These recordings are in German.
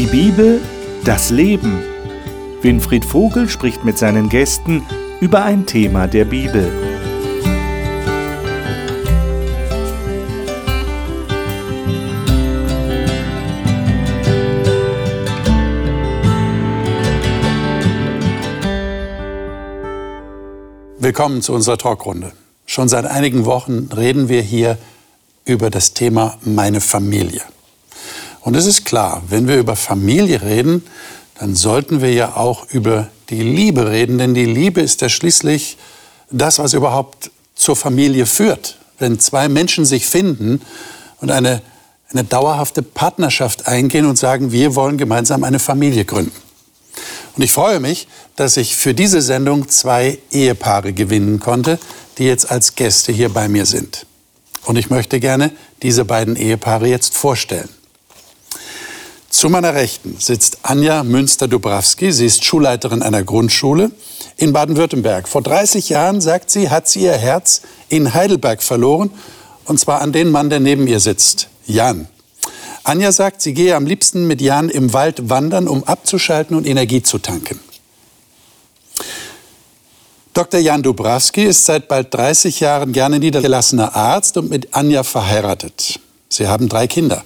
Die Bibel, das Leben. Winfried Vogel spricht mit seinen Gästen über ein Thema der Bibel. Willkommen zu unserer Talkrunde. Schon seit einigen Wochen reden wir hier über das Thema meine Familie. Und es ist klar, wenn wir über Familie reden, dann sollten wir ja auch über die Liebe reden, denn die Liebe ist ja schließlich das, was überhaupt zur Familie führt. Wenn zwei Menschen sich finden und eine, eine dauerhafte Partnerschaft eingehen und sagen, wir wollen gemeinsam eine Familie gründen. Und ich freue mich, dass ich für diese Sendung zwei Ehepaare gewinnen konnte, die jetzt als Gäste hier bei mir sind. Und ich möchte gerne diese beiden Ehepaare jetzt vorstellen. Zu meiner Rechten sitzt Anja Münster-Dubrowski. Sie ist Schulleiterin einer Grundschule in Baden-Württemberg. Vor 30 Jahren, sagt sie, hat sie ihr Herz in Heidelberg verloren. Und zwar an den Mann, der neben ihr sitzt, Jan. Anja sagt, sie gehe am liebsten mit Jan im Wald wandern, um abzuschalten und Energie zu tanken. Dr. Jan Dubrawski ist seit bald 30 Jahren gerne niedergelassener Arzt und mit Anja verheiratet. Sie haben drei Kinder.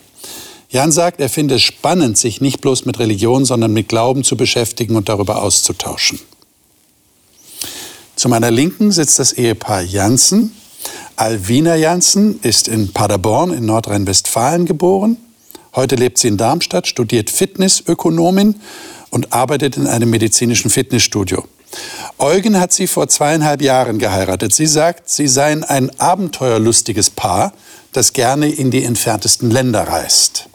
Jan sagt, er finde es spannend, sich nicht bloß mit Religion, sondern mit Glauben zu beschäftigen und darüber auszutauschen. Zu meiner Linken sitzt das Ehepaar Janssen. Alvina Janssen ist in Paderborn in Nordrhein-Westfalen geboren. Heute lebt sie in Darmstadt, studiert Fitnessökonomin und arbeitet in einem medizinischen Fitnessstudio. Eugen hat sie vor zweieinhalb Jahren geheiratet. Sie sagt, sie seien ein abenteuerlustiges Paar, das gerne in die entferntesten Länder reist.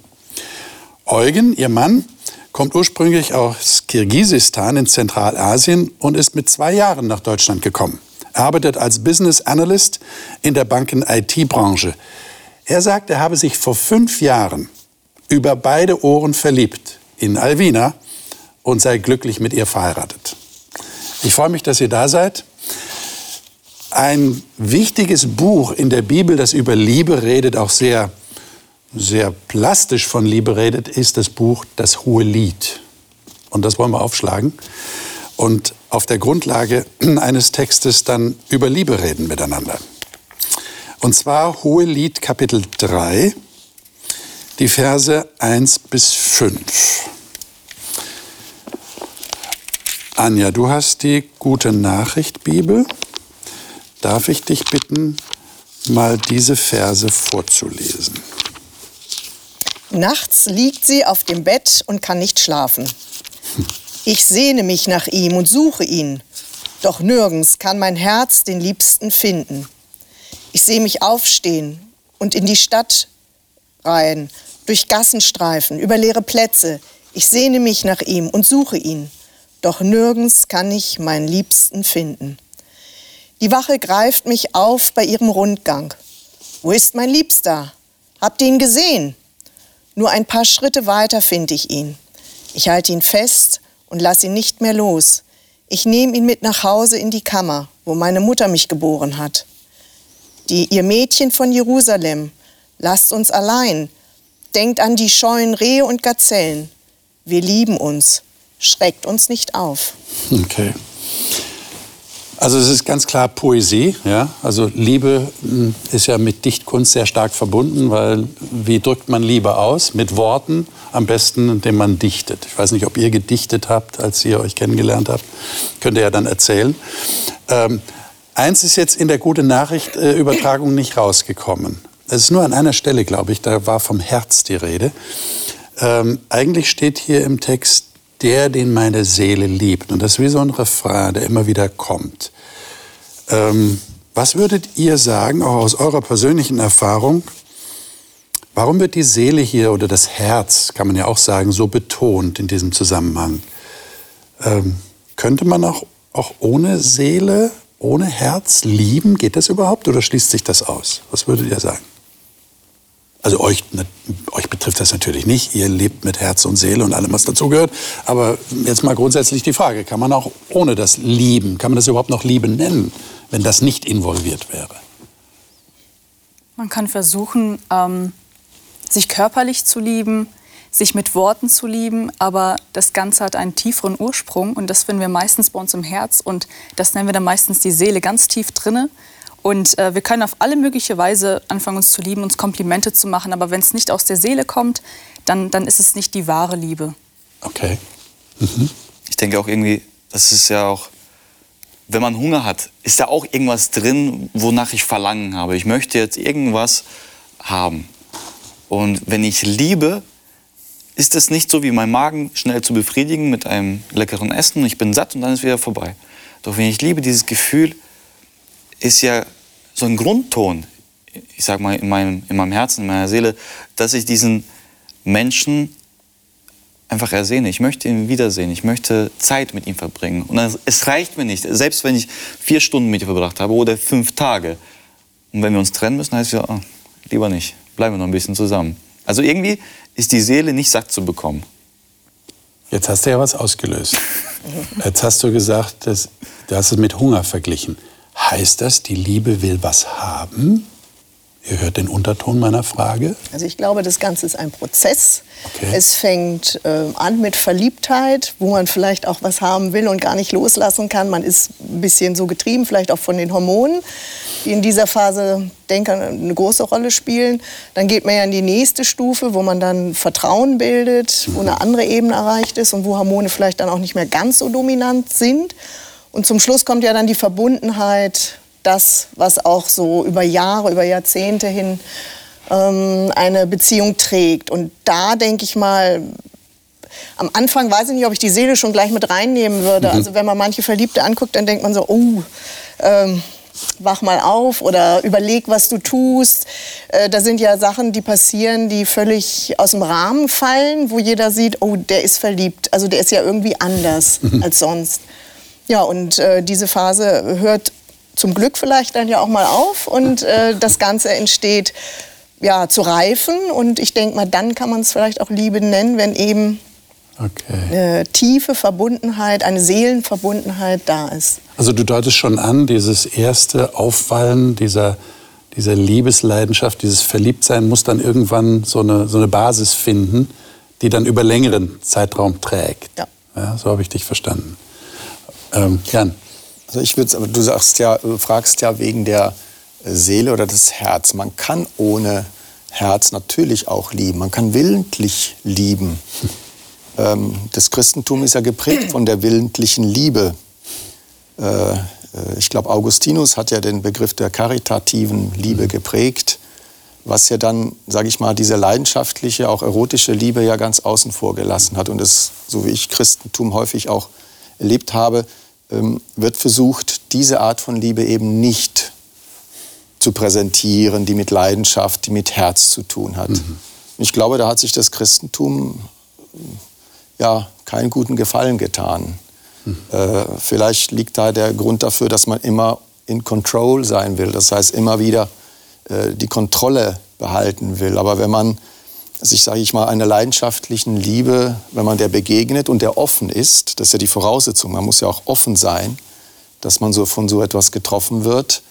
Eugen, ihr Mann, kommt ursprünglich aus Kirgisistan in Zentralasien und ist mit zwei Jahren nach Deutschland gekommen. Er arbeitet als Business Analyst in der Banken-IT-Branche. Er sagt, er habe sich vor fünf Jahren über beide Ohren verliebt in Alvina und sei glücklich mit ihr verheiratet. Ich freue mich, dass ihr da seid. Ein wichtiges Buch in der Bibel, das über Liebe redet, auch sehr, sehr plastisch von Liebe redet, ist das Buch Das Hohe Lied. Und das wollen wir aufschlagen und auf der Grundlage eines Textes dann über Liebe reden miteinander. Und zwar Hohe Lied Kapitel 3, die Verse 1 bis 5. Anja, du hast die gute Nachricht Bibel. Darf ich dich bitten, mal diese Verse vorzulesen? Nachts liegt sie auf dem Bett und kann nicht schlafen. Ich sehne mich nach ihm und suche ihn, doch nirgends kann mein Herz den Liebsten finden. Ich sehe mich aufstehen und in die Stadt rein, durch Gassenstreifen, über leere Plätze. Ich sehne mich nach ihm und suche ihn doch nirgends kann ich meinen Liebsten finden. Die Wache greift mich auf bei ihrem Rundgang. Wo ist mein Liebster? Habt ihr ihn gesehen? Nur ein paar Schritte weiter finde ich ihn. Ich halte ihn fest und lasse ihn nicht mehr los. Ich nehme ihn mit nach Hause in die Kammer, wo meine Mutter mich geboren hat. Die, ihr Mädchen von Jerusalem, lasst uns allein. Denkt an die scheuen Rehe und Gazellen. Wir lieben uns schreckt uns nicht auf. Okay. Also es ist ganz klar Poesie, ja. Also Liebe hm, ist ja mit Dichtkunst sehr stark verbunden, weil wie drückt man Liebe aus? Mit Worten, am besten, indem man dichtet. Ich weiß nicht, ob ihr gedichtet habt, als ihr euch kennengelernt habt. Könnt ihr ja dann erzählen. Ähm, eins ist jetzt in der gute Nachricht äh, nicht rausgekommen. Es ist nur an einer Stelle, glaube ich, da war vom Herz die Rede. Ähm, eigentlich steht hier im Text der, den meine Seele liebt. Und das ist wie so ein Refrain, der immer wieder kommt. Ähm, was würdet ihr sagen, auch aus eurer persönlichen Erfahrung, warum wird die Seele hier oder das Herz, kann man ja auch sagen, so betont in diesem Zusammenhang? Ähm, könnte man auch, auch ohne Seele, ohne Herz lieben? Geht das überhaupt oder schließt sich das aus? Was würdet ihr sagen? Also euch, euch betrifft das natürlich nicht. Ihr lebt mit Herz und Seele und allem, was dazugehört. Aber jetzt mal grundsätzlich die Frage, kann man auch ohne das lieben, kann man das überhaupt noch Liebe nennen, wenn das nicht involviert wäre? Man kann versuchen, ähm, sich körperlich zu lieben, sich mit Worten zu lieben, aber das Ganze hat einen tieferen Ursprung und das finden wir meistens bei uns im Herz und das nennen wir dann meistens die Seele ganz tief drinne. Und äh, wir können auf alle mögliche Weise anfangen, uns zu lieben, uns Komplimente zu machen, aber wenn es nicht aus der Seele kommt, dann, dann ist es nicht die wahre Liebe. Okay. Mhm. Ich denke auch irgendwie, das ist ja auch, wenn man Hunger hat, ist da auch irgendwas drin, wonach ich Verlangen habe. Ich möchte jetzt irgendwas haben. Und wenn ich liebe, ist es nicht so wie mein Magen schnell zu befriedigen mit einem leckeren Essen. Ich bin satt und dann ist wieder vorbei. Doch wenn ich liebe, dieses Gefühl ist ja so ein Grundton, ich sag mal, in meinem, in meinem Herzen, in meiner Seele, dass ich diesen Menschen einfach ersehne. Ich möchte ihn wiedersehen. Ich möchte Zeit mit ihm verbringen. Und es reicht mir nicht, selbst wenn ich vier Stunden mit ihm verbracht habe oder fünf Tage. Und wenn wir uns trennen müssen, heißt es ja, oh, lieber nicht. Bleiben wir noch ein bisschen zusammen. Also irgendwie ist die Seele nicht satt zu bekommen. Jetzt hast du ja was ausgelöst. Jetzt hast du gesagt, dass, du hast es mit Hunger verglichen. Heißt das, die Liebe will was haben? Ihr hört den Unterton meiner Frage. Also ich glaube, das Ganze ist ein Prozess. Okay. Es fängt äh, an mit Verliebtheit, wo man vielleicht auch was haben will und gar nicht loslassen kann. Man ist ein bisschen so getrieben, vielleicht auch von den Hormonen, die in dieser Phase, denke eine große Rolle spielen. Dann geht man ja in die nächste Stufe, wo man dann Vertrauen bildet, wo eine andere Ebene erreicht ist und wo Hormone vielleicht dann auch nicht mehr ganz so dominant sind. Und zum Schluss kommt ja dann die Verbundenheit, das, was auch so über Jahre, über Jahrzehnte hin ähm, eine Beziehung trägt. Und da denke ich mal, am Anfang weiß ich nicht, ob ich die Seele schon gleich mit reinnehmen würde. Mhm. Also wenn man manche Verliebte anguckt, dann denkt man so, oh, ähm, wach mal auf oder überleg, was du tust. Äh, da sind ja Sachen, die passieren, die völlig aus dem Rahmen fallen, wo jeder sieht, oh, der ist verliebt. Also der ist ja irgendwie anders mhm. als sonst. Ja, und äh, diese Phase hört zum Glück vielleicht dann ja auch mal auf und äh, das Ganze entsteht ja, zu reifen. Und ich denke mal, dann kann man es vielleicht auch Liebe nennen, wenn eben okay. eine tiefe Verbundenheit, eine Seelenverbundenheit da ist. Also du deutest schon an, dieses erste Auffallen dieser, dieser Liebesleidenschaft, dieses Verliebtsein muss dann irgendwann so eine, so eine Basis finden, die dann über längeren Zeitraum trägt. Ja. ja so habe ich dich verstanden. Ähm, Jan. Also ich würde, aber du sagst ja, fragst ja wegen der Seele oder des Herz. Man kann ohne Herz natürlich auch lieben. Man kann willentlich lieben. Ähm, das Christentum ist ja geprägt von der willentlichen Liebe. Äh, äh ich glaube, Augustinus hat ja den Begriff der karitativen Liebe mhm. geprägt, was ja dann, sage ich mal, diese leidenschaftliche, auch erotische Liebe ja ganz außen vor gelassen hat. Und das, so wie ich Christentum häufig auch erlebt habe, wird versucht, diese Art von Liebe eben nicht zu präsentieren, die mit Leidenschaft, die mit Herz zu tun hat. Mhm. Ich glaube, da hat sich das Christentum ja keinen guten Gefallen getan. Mhm. Äh, vielleicht liegt da der Grund dafür, dass man immer in Control sein will, das heißt immer wieder äh, die Kontrolle behalten will. Aber wenn man sich, sage ich mal, einer leidenschaftlichen Liebe, wenn man der begegnet und der offen ist, das ist ja die Voraussetzung, man muss ja auch offen sein, dass man so von so etwas getroffen wird,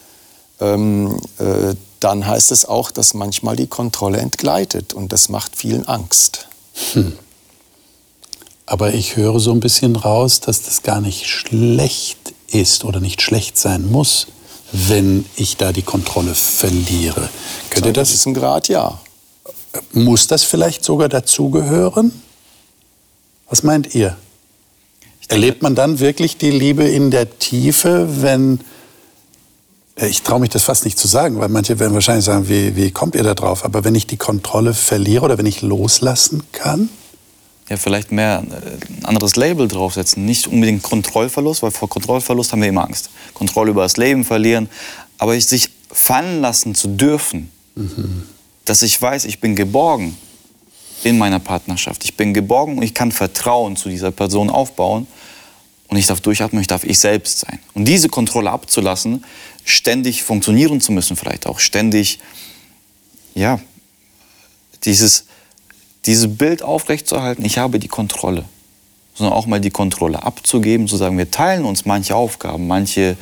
ähm, äh, dann heißt es auch, dass manchmal die Kontrolle entgleitet und das macht vielen Angst. Hm. Aber ich höre so ein bisschen raus, dass das gar nicht schlecht ist oder nicht schlecht sein muss, wenn ich da die Kontrolle verliere. Könnte das? ist ein Grad, ja. Muss das vielleicht sogar dazugehören? Was meint ihr? Erlebt man dann wirklich die Liebe in der Tiefe, wenn, äh, ich traue mich das fast nicht zu sagen, weil manche werden wahrscheinlich sagen, wie, wie kommt ihr da drauf? Aber wenn ich die Kontrolle verliere oder wenn ich loslassen kann? Ja, vielleicht mehr äh, ein anderes Label draufsetzen. Nicht unbedingt Kontrollverlust, weil vor Kontrollverlust haben wir immer Angst. Kontrolle über das Leben verlieren. Aber sich fallen lassen zu dürfen. Mhm dass ich weiß, ich bin geborgen in meiner Partnerschaft. Ich bin geborgen und ich kann Vertrauen zu dieser Person aufbauen. Und ich darf durchatmen, ich darf ich selbst sein. Und diese Kontrolle abzulassen, ständig funktionieren zu müssen, vielleicht auch ständig, ja, dieses, dieses Bild aufrechtzuerhalten, ich habe die Kontrolle. Sondern auch mal die Kontrolle abzugeben, zu sagen, wir teilen uns manche Aufgaben, manche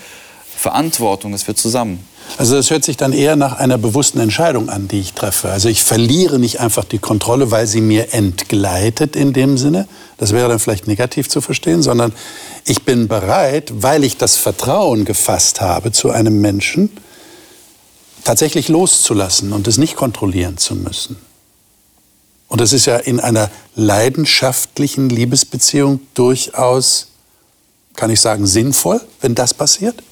Verantwortung, dass wir zusammen. Also das hört sich dann eher nach einer bewussten Entscheidung an, die ich treffe. Also ich verliere nicht einfach die Kontrolle, weil sie mir entgleitet in dem Sinne. Das wäre dann vielleicht negativ zu verstehen, sondern ich bin bereit, weil ich das Vertrauen gefasst habe zu einem Menschen, tatsächlich loszulassen und es nicht kontrollieren zu müssen. Und das ist ja in einer leidenschaftlichen Liebesbeziehung durchaus, kann ich sagen, sinnvoll, wenn das passiert.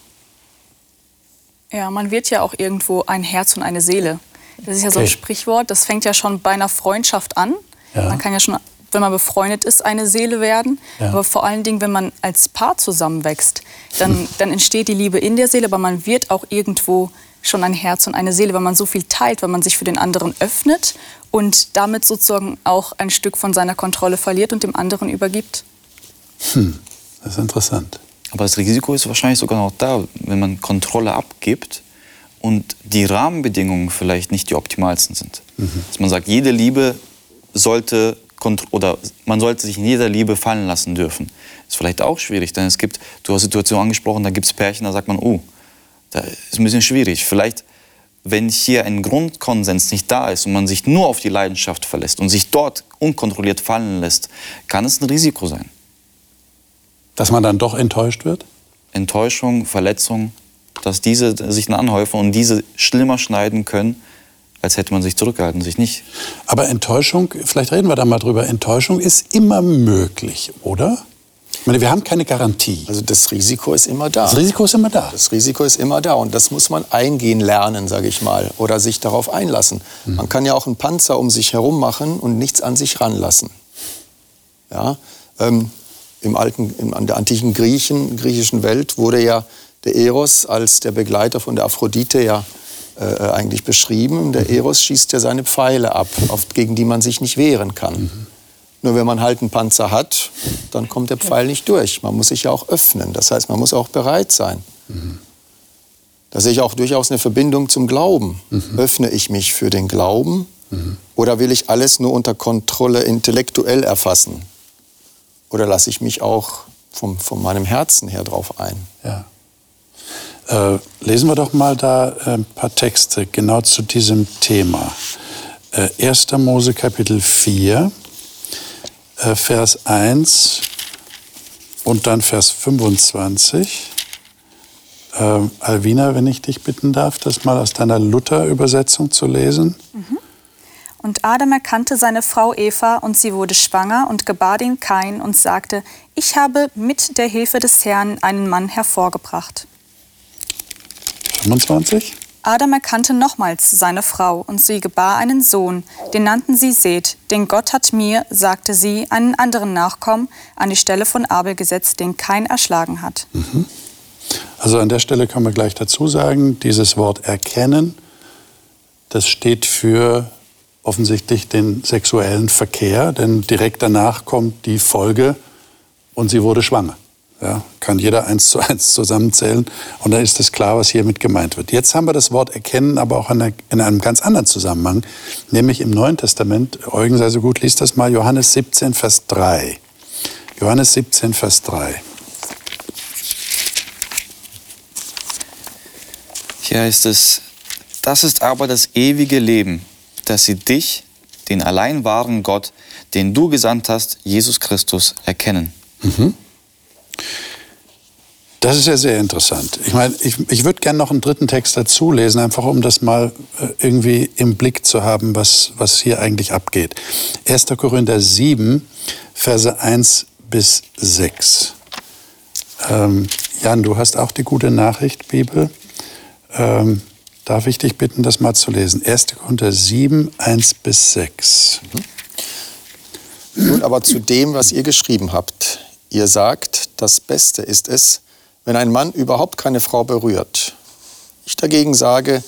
Ja, man wird ja auch irgendwo ein Herz und eine Seele. Das ist ja so ein Okay. Sprichwort, das fängt ja schon bei einer Freundschaft an. Ja. Man kann ja schon, wenn man befreundet ist, eine Seele werden. Ja. Aber vor allen Dingen, wenn man als Paar zusammenwächst, dann, dann entsteht die Liebe in der Seele, aber man wird auch irgendwo schon ein Herz und eine Seele, weil man so viel teilt, weil man sich für den anderen öffnet und damit sozusagen auch ein Stück von seiner Kontrolle verliert und dem anderen übergibt. Das ist interessant. Aber das Risiko ist wahrscheinlich sogar noch da, wenn man Kontrolle abgibt und die Rahmenbedingungen vielleicht nicht die optimalsten sind. Dass man sagt, jede Liebe sollte oder man sollte sich in jeder Liebe fallen lassen dürfen. Ist vielleicht auch schwierig, denn es gibt, du hast Situationen angesprochen, da gibt es Pärchen, da sagt man, oh, da ist ein bisschen schwierig. Vielleicht, wenn hier ein Grundkonsens nicht da ist und man sich nur auf die Leidenschaft verlässt und sich dort unkontrolliert fallen lässt, kann es ein Risiko sein. Dass man dann doch enttäuscht wird? Enttäuschung, Verletzung, dass diese sich dann anhäufen und diese schlimmer schneiden können, als hätte man sich zurückgehalten, sich nicht. Aber Enttäuschung, vielleicht reden wir da mal drüber, Enttäuschung ist immer möglich, oder? Ich meine, wir haben keine Garantie. Also das Risiko ist immer da. Das Risiko ist immer da. Das Risiko ist immer da und das muss man eingehen lernen, sage ich mal, oder sich darauf einlassen. Man kann ja auch einen Panzer um sich herum machen und nichts an sich ranlassen. Ja, ähm, im alten, in, an der antiken Griechen, griechischen Welt wurde ja der Eros als der Begleiter von der Aphrodite ja äh, eigentlich beschrieben. Der Eros schießt ja seine Pfeile ab, auf, gegen die man sich nicht wehren kann. Nur wenn man halt einen Panzer hat, dann kommt der Pfeil nicht durch. Man muss sich ja auch öffnen. Das heißt, man muss auch bereit sein. Da sehe ich auch durchaus eine Verbindung zum Glauben. Öffne ich mich für den Glauben oder will ich alles nur unter Kontrolle intellektuell erfassen? Oder lasse ich mich auch vom, von meinem Herzen her drauf ein? Ja. Äh, lesen wir doch mal da äh, ein paar Texte genau zu diesem Thema. Äh, 1. Mose Kapitel 4, äh, Vers 1 und dann Vers 25. Ähm, Alvina, wenn ich dich bitten darf, das mal aus deiner Luther-Übersetzung zu lesen. Und Adam erkannte seine Frau Eva und sie wurde schwanger und gebar den Kain und sagte, ich habe mit der Hilfe des Herrn einen Mann hervorgebracht. 25. Adam erkannte nochmals seine Frau und sie gebar einen Sohn, den nannten sie Seth, denn Gott hat mir, sagte sie, einen anderen Nachkommen an die Stelle von Abel gesetzt, den Kain erschlagen hat. Also an der Stelle können wir gleich dazu sagen, dieses Wort erkennen, das steht für offensichtlich den sexuellen Verkehr, denn direkt danach kommt die Folge und sie wurde schwanger. Ja, kann jeder eins zu eins zusammenzählen und dann ist es klar, was hiermit gemeint wird. Jetzt haben wir das Wort erkennen, aber auch in, einem ganz anderen Zusammenhang, nämlich im Neuen Testament. Eugen sei so gut, liest das mal, Johannes 17, Vers 3. Johannes 17, Vers 3. Hier heißt es, das ist aber das ewige Leben, dass sie dich, den allein wahren Gott, den du gesandt hast, Jesus Christus, erkennen. Das ist ja sehr interessant. Ich meine, ich, ich würde gerne noch einen dritten Text dazu lesen, einfach um das mal äh, irgendwie im Blick zu haben, was, was hier eigentlich abgeht. 1. Korinther 7, Verse 1 bis 6. Ähm, Jan, du hast auch die gute Nachricht, Bibel. Ähm, darf ich dich bitten, das mal zu lesen? 1. Korinther 7, 1 bis 6. Nun aber zu dem, was ihr geschrieben habt. Ihr sagt, das Beste ist es, wenn ein Mann überhaupt keine Frau berührt. Ich dagegen sage,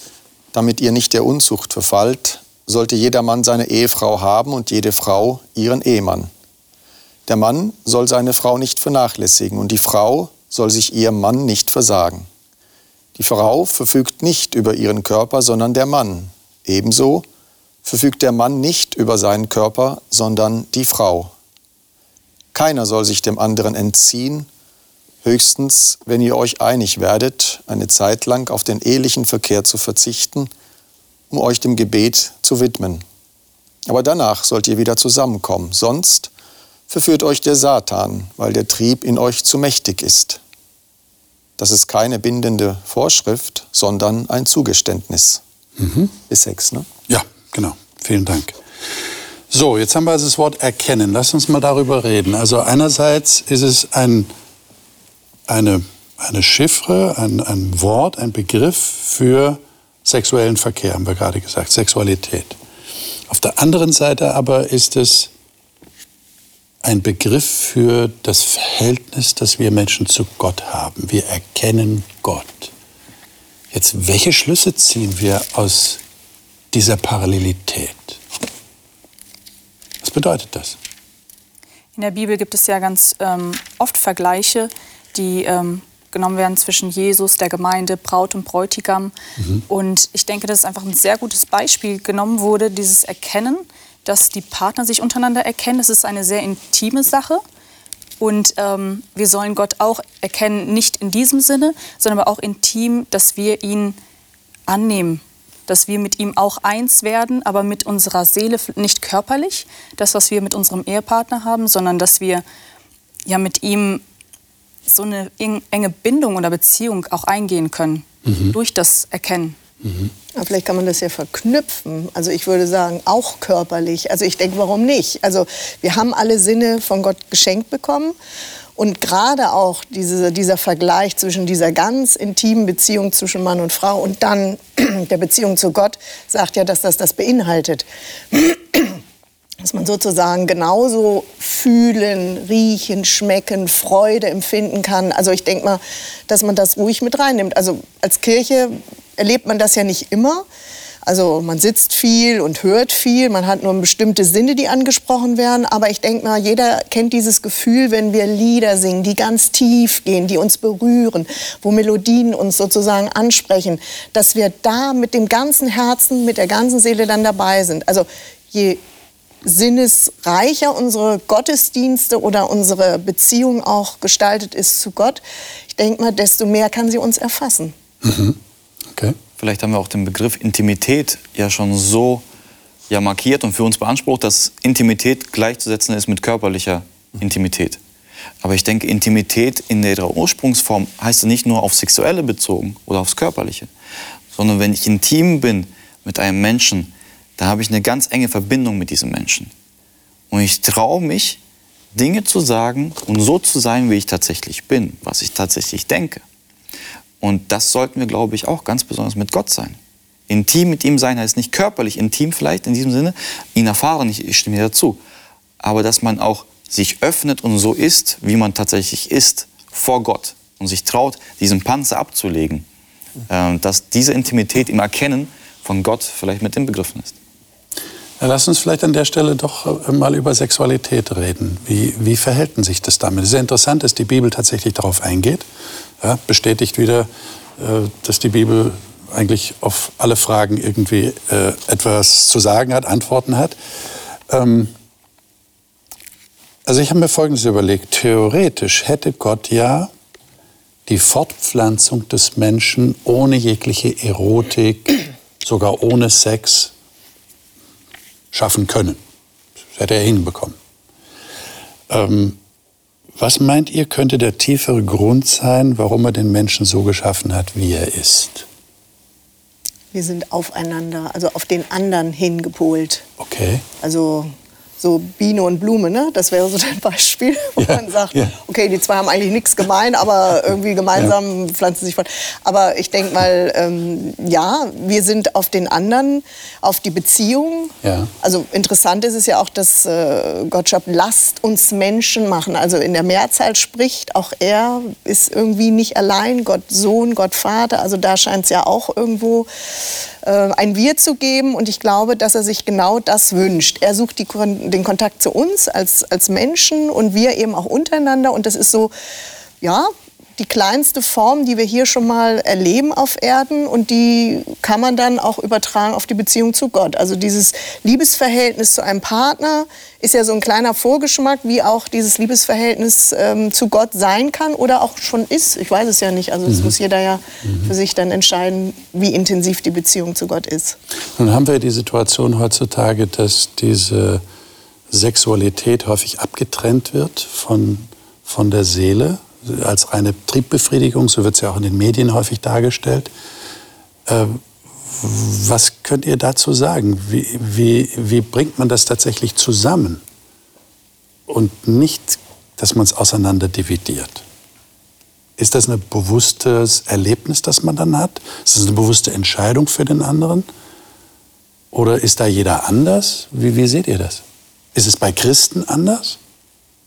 damit ihr nicht der Unzucht verfallt, sollte jeder Mann seine Ehefrau haben und jede Frau ihren Ehemann. Der Mann soll seine Frau nicht vernachlässigen und die Frau soll sich ihrem Mann nicht versagen. Die Frau verfügt nicht über ihren Körper, sondern der Mann. Ebenso verfügt der Mann nicht über seinen Körper, sondern die Frau. Keiner soll sich dem anderen entziehen, höchstens, wenn ihr euch einig werdet eine Zeit lang auf den ehelichen Verkehr zu verzichten, um euch dem Gebet zu widmen. Aber danach sollt ihr wieder zusammenkommen, sonst verführt euch der Satan, weil der Trieb in euch zu mächtig ist. Das ist keine bindende Vorschrift, sondern ein Zugeständnis. Mhm. Bis sechs, ne? Ja, genau. Vielen Dank. So, jetzt haben wir also das Wort erkennen. Lass uns mal darüber reden. Also einerseits ist es ein, eine, eine Chiffre, ein, ein Wort, ein Begriff für sexuellen Verkehr, haben wir gerade gesagt, Sexualität. Auf der anderen Seite aber ist es ein Begriff für das Verhältnis, das wir Menschen zu Gott haben. Wir erkennen Gott. Jetzt, welche Schlüsse ziehen wir aus dieser Parallelität? Was bedeutet das? In der Bibel gibt es ja ganz ähm, oft Vergleiche, die ähm, genommen werden zwischen Jesus, der Gemeinde, Braut und Bräutigam. Mhm. Und ich denke, dass einfach ein sehr gutes Beispiel genommen wurde, dieses Erkennen, dass die Partner sich untereinander erkennen. Das ist eine sehr intime Sache. Und ähm, wir sollen Gott auch erkennen, nicht in diesem Sinne, sondern aber auch intim, dass wir ihn annehmen, dass wir mit ihm auch eins werden, aber mit unserer Seele, nicht körperlich, das, was wir mit unserem Ehepartner haben, sondern dass wir ja mit ihm so eine enge Bindung oder Beziehung auch eingehen können mhm. durch das Erkennen. Mhm. Ja, vielleicht kann man das ja verknüpfen. Also ich würde sagen, auch körperlich. Also ich denke, warum nicht? Also wir haben alle Sinne von Gott geschenkt bekommen. Und gerade auch diese, dieser Vergleich zwischen dieser ganz intimen Beziehung zwischen Mann und Frau und dann der Beziehung zu Gott sagt ja, dass das das beinhaltet dass man sozusagen genauso fühlen, riechen, schmecken, Freude empfinden kann. Also ich denke mal, dass man das ruhig mit reinnimmt. Also als Kirche erlebt man das ja nicht immer. Also man sitzt viel und hört viel, man hat nur bestimmte Sinne, die angesprochen werden. Aber ich denke mal, jeder kennt dieses Gefühl, wenn wir Lieder singen, die ganz tief gehen, die uns berühren, wo Melodien uns sozusagen ansprechen, dass wir da mit dem ganzen Herzen, mit der ganzen Seele dann dabei sind. Also je sinnesreicher unsere Gottesdienste oder unsere Beziehung auch gestaltet ist zu Gott, ich denke mal, desto mehr kann sie uns erfassen. Mhm. Okay. Vielleicht haben wir auch den Begriff Intimität ja schon so ja, markiert und für uns beansprucht, dass Intimität gleichzusetzen ist mit körperlicher Intimität. Aber ich denke, Intimität in ihrer Ursprungsform heißt ja nicht nur auf Sexuelle bezogen oder aufs Körperliche, sondern wenn ich intim bin mit einem Menschen, da habe ich eine ganz enge Verbindung mit diesem Menschen. Und ich traue mich, Dinge zu sagen und so zu sein, wie ich tatsächlich bin, was ich tatsächlich denke. Und das sollten wir, glaube ich, auch ganz besonders mit Gott sein. Intim mit ihm sein heißt nicht körperlich intim vielleicht in diesem Sinne, ihn erfahren, ich, stimme dazu, aber dass man auch sich öffnet und so ist, wie man tatsächlich ist, vor Gott und sich traut, diesen Panzer abzulegen, äh, dass diese Intimität im Erkennen von Gott vielleicht mit inbegriffen ist. Lass uns vielleicht an der Stelle doch äh, mal über Sexualität reden. Wie, wie verhält sich das damit? Es ist interessant, dass die Bibel tatsächlich darauf eingeht. Ja, bestätigt wieder, äh, dass die Bibel eigentlich auf alle Fragen irgendwie äh, etwas zu sagen hat, Antworten hat. Ähm, also ich habe mir Folgendes überlegt. Theoretisch hätte Gott ja die Fortpflanzung des Menschen ohne jegliche Erotik, sogar ohne Sex, schaffen können. Das hätte er hinbekommen. Ähm, was meint ihr, könnte der tiefere Grund sein, warum er den Menschen so geschaffen hat, wie er ist? Wir sind aufeinander, also auf den anderen hingepolt. Okay. Also so Biene und Blume, ne? Das wäre so ein Beispiel, wo ja, man sagt, ja. okay, die zwei haben eigentlich nichts gemein, aber irgendwie gemeinsam ja. pflanzen sich fort. Aber ich denke mal, ähm, ja, wir sind auf den anderen, auf die Beziehung. Also interessant ist es ja auch, dass äh, Gott schreibt, lasst uns Menschen machen. Also in der Mehrzahl spricht, auch er ist irgendwie nicht allein, Gott Sohn, Gott Vater. Also da scheint es ja auch irgendwo äh, ein Wir zu geben. Und ich glaube, dass er sich genau das wünscht. Er sucht die, den Kontakt zu uns als, als Menschen und wir eben auch untereinander. Und das ist so, ja, die kleinste Form, die wir hier schon mal erleben auf Erden und die kann man dann auch übertragen auf die Beziehung zu Gott. Also dieses Liebesverhältnis zu einem Partner ist ja so ein kleiner Vorgeschmack, wie auch dieses Liebesverhältnis ähm, zu Gott sein kann oder auch schon ist. Ich weiß es ja nicht. Also das mhm. muss jeder ja mhm. für sich dann entscheiden, wie intensiv die Beziehung zu Gott ist. Nun haben wir die Situation heutzutage, dass diese Sexualität häufig abgetrennt wird von, von der Seele als reine Triebbefriedigung, so wird es ja auch in den Medien häufig dargestellt. Äh, was könnt ihr dazu sagen? Wie, wie, wie bringt man das tatsächlich zusammen? Und nicht, dass man es auseinander dividiert. Ist das ein bewusstes Erlebnis, das man dann hat? Ist das eine bewusste Entscheidung für den anderen? Oder ist da jeder anders? Wie, wie seht ihr das? Ist es bei Christen anders?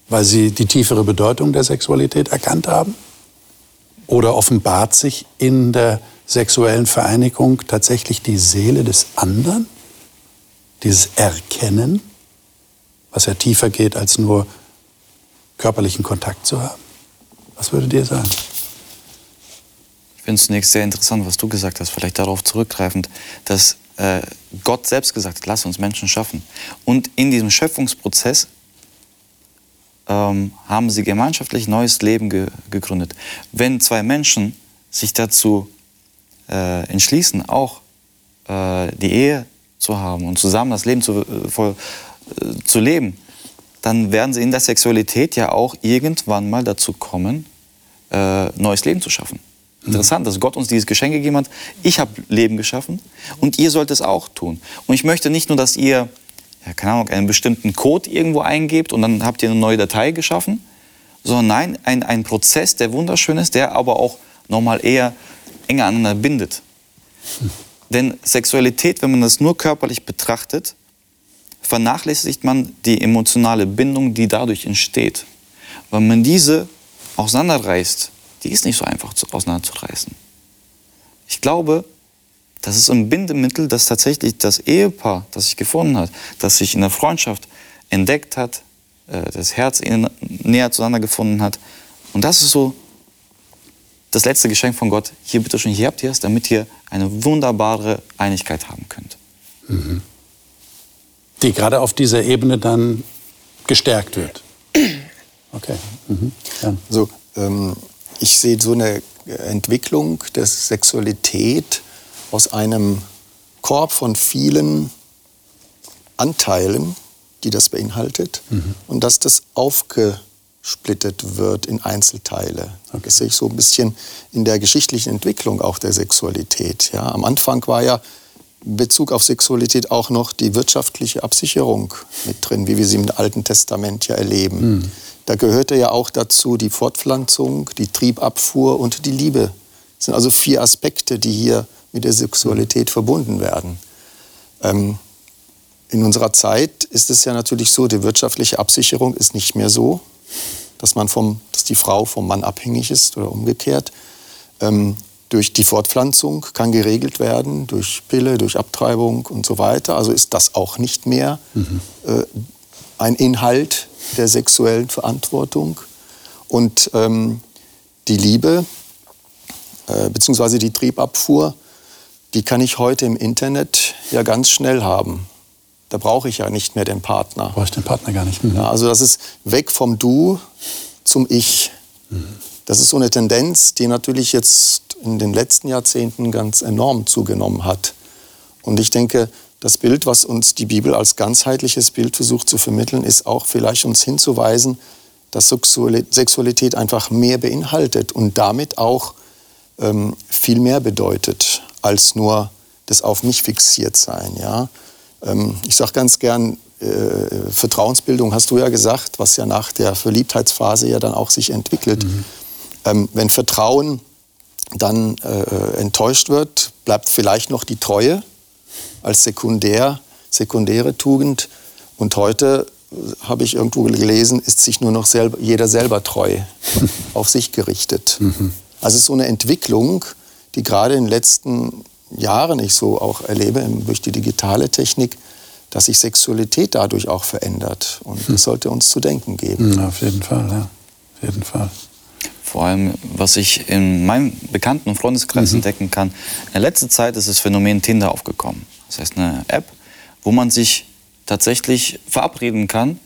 weil sie die tiefere Bedeutung der Sexualität erkannt haben? Oder offenbart sich in der sexuellen Vereinigung tatsächlich die Seele des anderen? Dieses Erkennen, was ja tiefer geht, als nur körperlichen Kontakt zu haben? Was würdet ihr sagen? Ich finde es zunächst sehr interessant, was du gesagt hast, vielleicht darauf zurückgreifend, dass äh, Gott selbst gesagt hat, lass uns Menschen schaffen. Und in diesem Schöpfungsprozess ähm, haben sie gemeinschaftlich neues Leben ge gegründet. Wenn zwei Menschen sich dazu äh, entschließen, auch äh, die Ehe zu haben und zusammen das Leben zu, äh, voll, äh, zu leben, dann werden sie in der Sexualität ja auch irgendwann mal dazu kommen, äh, neues Leben zu schaffen. Interessant, dass Gott uns dieses Geschenk gegeben hat. Ich habe Leben geschaffen und ihr sollt es auch tun. Und ich möchte nicht nur, dass ihr ja, keine Ahnung, einen bestimmten Code irgendwo eingebt und dann habt ihr eine neue Datei geschaffen, sondern nein, ein, ein Prozess, der wunderschön ist, der aber auch nochmal eher enger aneinander bindet. Hm. Denn Sexualität, wenn man das nur körperlich betrachtet, vernachlässigt man die emotionale Bindung, die dadurch entsteht. Wenn man diese auseinanderreißt, die ist nicht so einfach auseinanderzureißen. Ich glaube, das ist ein Bindemittel, das tatsächlich das Ehepaar, das sich gefunden hat, das sich in der Freundschaft entdeckt hat, äh, das Herz näher zueinander gefunden hat. Und das ist so das letzte Geschenk von Gott. Hier bitte schon, hier habt ihr es, damit ihr eine wunderbare Einigkeit haben könnt. Mhm. Die gerade auf dieser Ebene dann gestärkt wird. Okay. Mhm. Ja. So, ähm, ich sehe so eine Entwicklung der Sexualität aus einem Korb von vielen Anteilen, die das beinhaltet, mhm. und dass das aufgesplittet wird in Einzelteile. Okay. Das sehe ich so ein bisschen in der geschichtlichen Entwicklung auch der Sexualität. Ja, am Anfang war ja in Bezug auf Sexualität auch noch die wirtschaftliche Absicherung mit drin, wie wir sie im Alten Testament ja erleben. Mhm. Da gehörte ja auch dazu die Fortpflanzung, die Triebabfuhr und die Liebe. Das sind also vier Aspekte, die hier mit der Sexualität verbunden werden. Ähm, in unserer Zeit ist es ja natürlich so, die wirtschaftliche Absicherung ist nicht mehr so, dass, man vom, dass die Frau vom Mann abhängig ist oder umgekehrt. Ähm, durch die Fortpflanzung kann geregelt werden, durch Pille, durch Abtreibung und so weiter. Also ist das auch nicht mehr mhm. äh, ein Inhalt der sexuellen Verantwortung. Und ähm, die Liebe, äh, beziehungsweise die Triebabfuhr, die kann ich heute im Internet ja ganz schnell haben. Da brauche ich ja nicht mehr den Partner. Brauche ich den Partner gar nicht. Mhm. Ja, also das ist weg vom Du zum Ich. Mhm. Das ist so eine Tendenz, die natürlich jetzt in den letzten Jahrzehnten ganz enorm zugenommen hat. Und ich denke, das Bild, was uns die Bibel als ganzheitliches Bild versucht zu vermitteln, ist auch vielleicht uns hinzuweisen, dass Sexualität einfach mehr beinhaltet und damit auch ähm, viel mehr bedeutet als nur das auf mich fixiert sein. Ja? Ähm, ich sage ganz gern, äh, Vertrauensbildung hast du ja gesagt, was ja nach der Verliebtheitsphase ja dann auch sich entwickelt. Mhm. Ähm, wenn Vertrauen dann äh, enttäuscht wird, bleibt vielleicht noch die Treue als sekundär, sekundäre Tugend. Und heute äh, habe ich irgendwo gelesen, ist sich nur noch selber, jeder selber treu, auf sich gerichtet. Mhm. Also so eine Entwicklung, die gerade in den letzten Jahren ich so auch erlebe durch die digitale Technik, dass sich Sexualität dadurch auch verändert. Und das hm. sollte uns zu denken geben. Hm, auf jeden Fall, ja. Auf jeden Fall. Vor allem, was ich in meinem Bekannten- und Freundeskreis entdecken kann. In der letzten Zeit ist das Phänomen Tinder aufgekommen. Das heißt, eine App, wo man sich tatsächlich verabreden kann.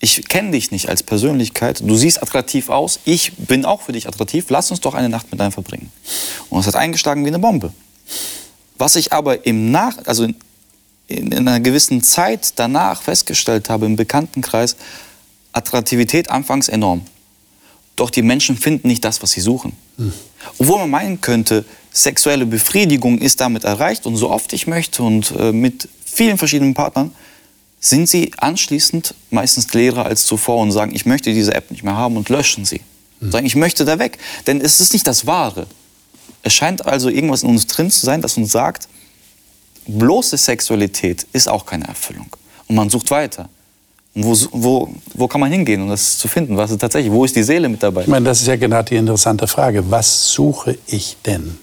Ich kenne dich nicht als Persönlichkeit. Du siehst attraktiv aus. Ich bin auch für dich attraktiv. Lass uns doch eine Nacht mit einem verbringen. Und es hat eingeschlagen wie eine Bombe. Was ich aber im Nach, also in, in einer gewissen Zeit danach festgestellt habe im Bekanntenkreis, Attraktivität anfangs enorm. Doch die Menschen finden nicht das, was sie suchen. Obwohl man meinen könnte, sexuelle Befriedigung ist damit erreicht und so oft ich möchte und äh, mit vielen verschiedenen Partnern, sind sie anschließend meistens leerer als zuvor und sagen, ich möchte diese App nicht mehr haben und löschen sie. Sagen, ich möchte da weg. Denn es ist nicht das Wahre. Es scheint also irgendwas in uns drin zu sein, das uns sagt, bloße Sexualität ist auch keine Erfüllung. Und man sucht weiter. Wo, wo, wo kann man hingehen, um das zu finden? Was ist tatsächlich? Wo ist die Seele mit dabei? Ich meine, das ist ja genau die interessante Frage. Was suche ich denn?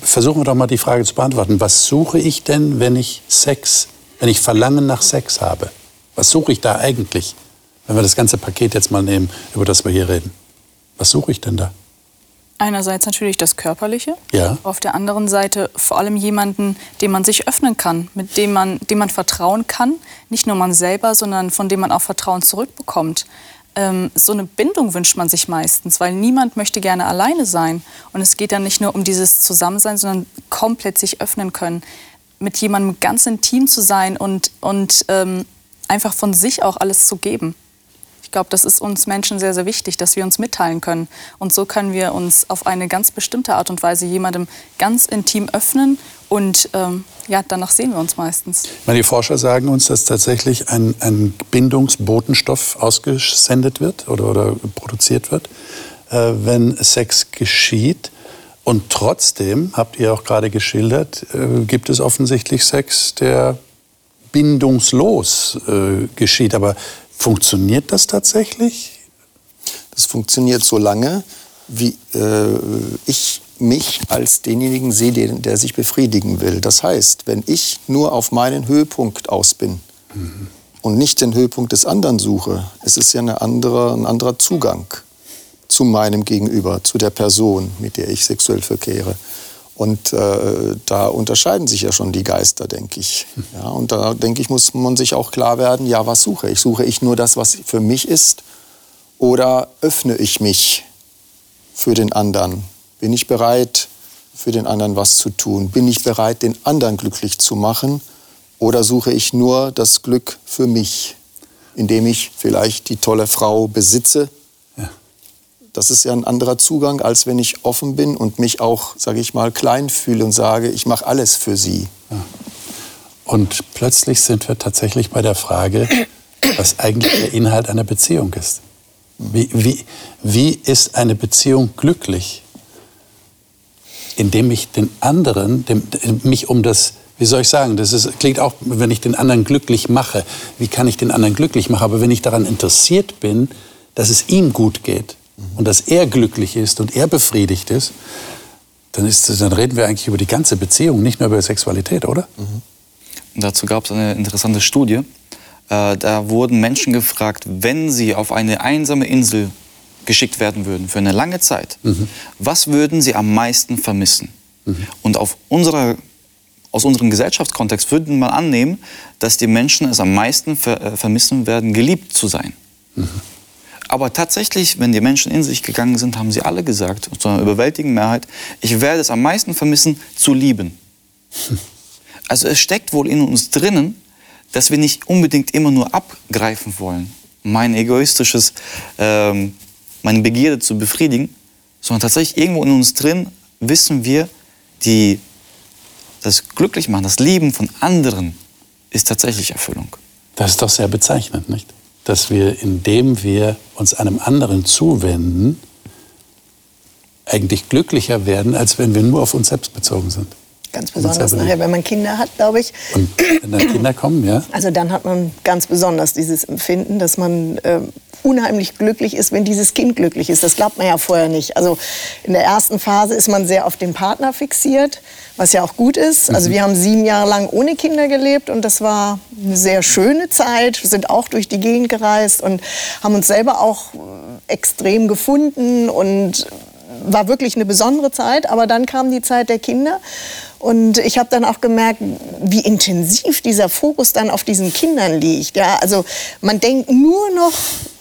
Versuchen wir doch mal die Frage zu beantworten. Was suche ich denn, wenn ich Sex, wenn ich Verlangen nach Sex habe? Was suche ich da eigentlich? Wenn wir das ganze Paket jetzt mal nehmen, über das wir hier reden. Was suche ich denn da? Einerseits natürlich das Körperliche, Ja. auf der anderen Seite vor allem jemanden, dem man sich öffnen kann, mit dem man, dem man vertrauen kann. Nicht nur man selber, sondern von dem man auch Vertrauen zurückbekommt. Ähm, so eine Bindung wünscht man sich meistens, weil niemand möchte gerne alleine sein. Und es geht dann nicht nur um dieses Zusammensein, sondern komplett sich öffnen können, mit jemandem ganz intim zu sein und, und ähm, einfach von sich auch alles zu geben. Glaube, das ist uns Menschen sehr, sehr wichtig, dass wir uns mitteilen können. Und so können wir uns auf eine ganz bestimmte Art und Weise jemandem ganz intim öffnen. Und ähm, ja, danach sehen wir uns meistens. Die Forscher sagen uns, dass tatsächlich ein, ein Bindungsbotenstoff ausgesendet wird oder, oder produziert wird, äh, wenn Sex geschieht. Und trotzdem, habt ihr auch gerade geschildert, äh, gibt es offensichtlich Sex, der bindungslos äh, geschieht. Aber funktioniert das tatsächlich? Das funktioniert so lange, wie äh, ich mich als denjenigen sehe, der, der sich befriedigen will. Das heißt, wenn ich nur auf meinen Höhepunkt aus bin und nicht den Höhepunkt des anderen suche, es ist ja eine andere, ein anderer Zugang zu meinem Gegenüber, zu der Person, mit der ich sexuell verkehre. Und äh, da unterscheiden sich ja schon die Geister, denke ich. Ja, und da denke ich, muss man sich auch klar werden, ja, was suche ich? Suche ich nur das, was für mich ist? Oder öffne ich mich für den anderen? Bin ich bereit, für den anderen was zu tun? Bin ich bereit, den anderen glücklich zu machen? Oder suche ich nur das Glück für mich, indem ich vielleicht die tolle Frau besitze? Das ist ja ein anderer Zugang, als wenn ich offen bin und mich auch, sage ich mal, klein fühle und sage, ich mache alles für sie. Und plötzlich sind wir tatsächlich bei der Frage, was eigentlich der Inhalt einer Beziehung ist. Wie, wie, wie ist eine Beziehung glücklich? Indem ich den anderen, dem, mich um das, wie soll ich sagen, das ist, klingt auch, wenn ich den anderen glücklich mache. Wie kann ich den anderen glücklich machen? Aber wenn ich daran interessiert bin, dass es ihm gut geht und dass er glücklich ist und er befriedigt ist, dann, ist, das- dann reden wir eigentlich über die ganze Beziehung, nicht nur über Sexualität, oder? Und dazu gab es eine interessante Studie. Äh, da wurden Menschen gefragt, wenn sie auf eine einsame Insel geschickt werden würden für eine lange Zeit, was würden sie am meisten vermissen? Und auf unserer, aus unserem Gesellschaftskontext würde man annehmen, dass die Menschen es am meisten ver äh, vermissen werden, geliebt zu sein. Aber tatsächlich, wenn die Menschen in sich gegangen sind, haben sie alle gesagt, zu einer überwältigenden Mehrheit, ich werde es am meisten vermissen, zu lieben. Also es steckt wohl in uns drinnen, dass wir nicht unbedingt immer nur abgreifen wollen, mein egoistisches, ähm, meine Begierde zu befriedigen, sondern tatsächlich irgendwo in uns drin wissen wir, die, das Glücklichmachen, das Lieben von anderen ist tatsächlich Erfüllung. Das ist doch sehr bezeichnend, nicht? Dass wir, indem wir uns einem anderen zuwenden, eigentlich glücklicher werden, als wenn wir nur auf uns selbst bezogen sind. Ganz besonders nachher, wenn man Kinder hat, glaube ich. Und wenn dann Kinder kommen, ja? Also dann hat man ganz besonders dieses Empfinden, dass man ähm, unheimlich glücklich ist, wenn dieses Kind glücklich ist. Das glaubt man ja vorher nicht. Also in der ersten Phase ist man sehr auf den Partner fixiert, was ja auch gut ist. Also wir haben sieben Jahre lang ohne Kinder gelebt und das war eine sehr schöne Zeit. Wir sind auch durch die Gegend gereist und haben uns selber auch äh, extrem gefunden und war wirklich eine besondere Zeit. Aber dann kam die Zeit der Kinder. Und ich habe dann auch gemerkt, wie intensiv dieser Fokus dann auf diesen Kindern liegt. Ja, also man denkt nur noch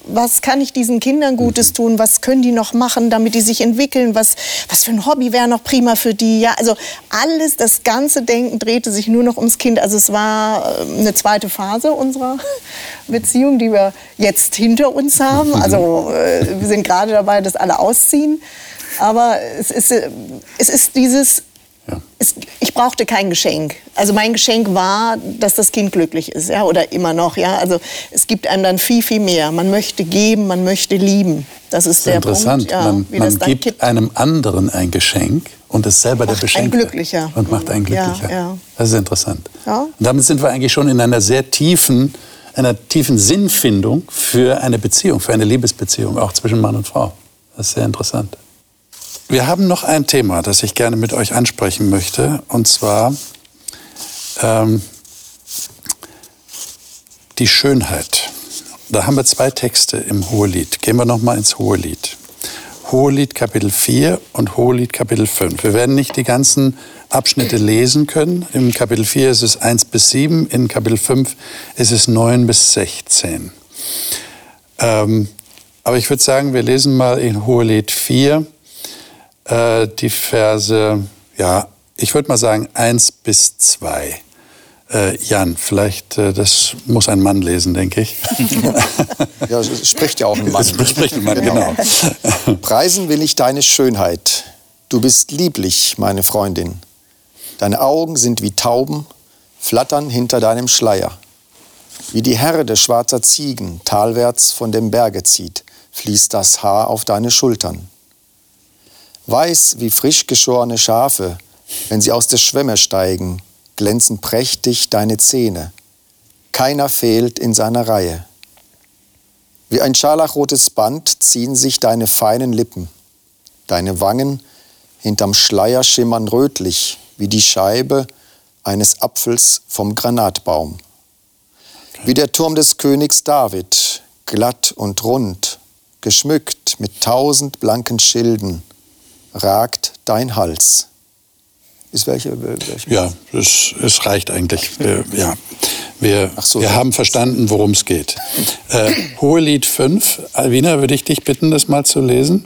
was kann ich diesen Kindern Gutes mhm. tun, was können die noch machen, damit die sich entwickeln, was, was für ein Hobby wäre noch prima für die. Ja, also alles, das ganze Denken drehte sich nur noch ums Kind. Also es war äh, eine zweite Phase unserer Beziehung, die wir jetzt hinter uns haben. Also äh, wir sind gerade dabei, dass alle ausziehen. Aber es ist, äh, es ist dieses ja. Es, ich brauchte kein Geschenk. Also mein Geschenk war, dass das Kind glücklich ist, ja, oder immer noch, ja. Also es gibt einem dann viel, viel mehr. Man möchte geben, man möchte lieben. Das ist, das ist der interessant. Punkt, ja, man, man gibt kippt. einem anderen ein Geschenk und ist selber macht der Beschenkte. Ein glücklicher. Und macht einen glücklicher. Ja, ja. Das ist interessant. Ja. Und damit sind wir eigentlich schon in einer sehr tiefen, einer tiefen Sinnfindung für eine Beziehung, für eine Liebesbeziehung, auch zwischen Mann und Frau. Das ist sehr interessant. Wir haben noch ein Thema, das ich gerne mit euch ansprechen möchte, und zwar ähm, die Schönheit. Da haben wir zwei Texte im Hohelied. Gehen wir noch mal ins Hohelied. Hohelied Kapitel 4 und Hohelied Kapitel 5. Wir werden nicht die ganzen Abschnitte lesen können. Im Kapitel 4 ist es 1 bis 7, in Kapitel 5 ist es 9 bis 16. Ähm, aber ich würde sagen, wir lesen mal in Hohelied 4 äh, die Verse, ja, ich würde mal sagen, eins bis zwei. Äh, Jan, vielleicht, äh, das muss ein Mann lesen, denke ich. ja, es spricht ja auch ein Mann. Es spricht ein Mann, genau. genau. Preisen will ich deine Schönheit. Du bist lieblich, meine Freundin. Deine Augen sind wie Tauben, flattern hinter deinem Schleier. Wie die Herde schwarzer Ziegen talwärts von dem Berge zieht, fließt das Haar auf deine Schultern. Weiß wie frisch geschorene Schafe, wenn sie aus der Schwemme steigen, glänzen prächtig deine Zähne. Keiner fehlt in seiner Reihe. Wie ein scharlachrotes Band ziehen sich deine feinen Lippen. Deine Wangen hinterm Schleier schimmern rötlich, wie die Scheibe eines Apfels vom Granatbaum. Wie der Turm des Königs David, glatt und rund, geschmückt mit tausend blanken Schilden, ragt dein Hals. Ist welche? welche? Ja, es, es reicht eigentlich. Wir, ja. Wir, so, wir haben verstanden, worum es geht. Äh, Hohelied 5, Alvina, würde ich dich bitten, das mal zu lesen.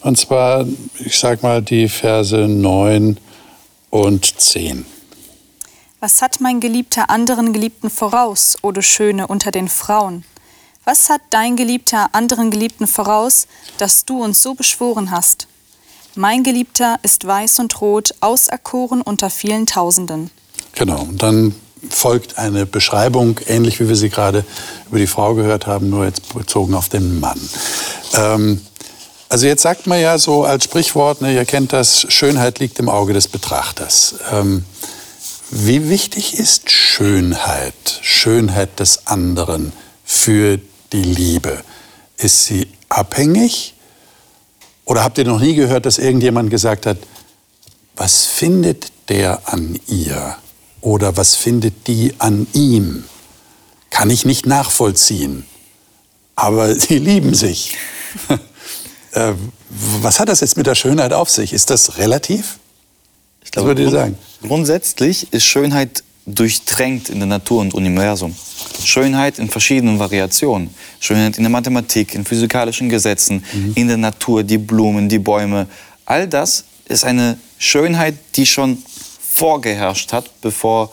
Und zwar, ich sag mal, die Verse 9 und 10. Was hat mein Geliebter anderen Geliebten voraus, o du Schöne unter den Frauen? Was hat dein Geliebter anderen Geliebten voraus, dass du uns so beschworen hast? Mein Geliebter ist weiß und rot, auserkoren unter vielen Tausenden. Genau, und dann folgt eine Beschreibung, ähnlich wie wir sie gerade über die Frau gehört haben, nur jetzt bezogen auf den Mann. Ähm, also jetzt sagt man ja so als Sprichwort, ne, ihr kennt das, Schönheit liegt im Auge des Betrachters. Ähm, wie wichtig ist Schönheit, Schönheit des anderen für die Liebe? Ist sie abhängig oder habt ihr noch nie gehört, dass irgendjemand gesagt hat, was findet der an ihr? Oder was findet die an ihm? Kann ich nicht nachvollziehen. Aber sie lieben sich. Äh, was hat das jetzt mit der Schönheit auf sich? Ist das relativ? Ich glaube, was würdet ihr sagen? Grundsätzlich ist Schönheit durchtränkt in der Natur und Universum. Schönheit in verschiedenen Variationen. Schönheit in der Mathematik, in physikalischen Gesetzen, mhm. in der Natur, die Blumen, die Bäume. All das ist eine Schönheit, die schon vorgeherrscht hat, bevor,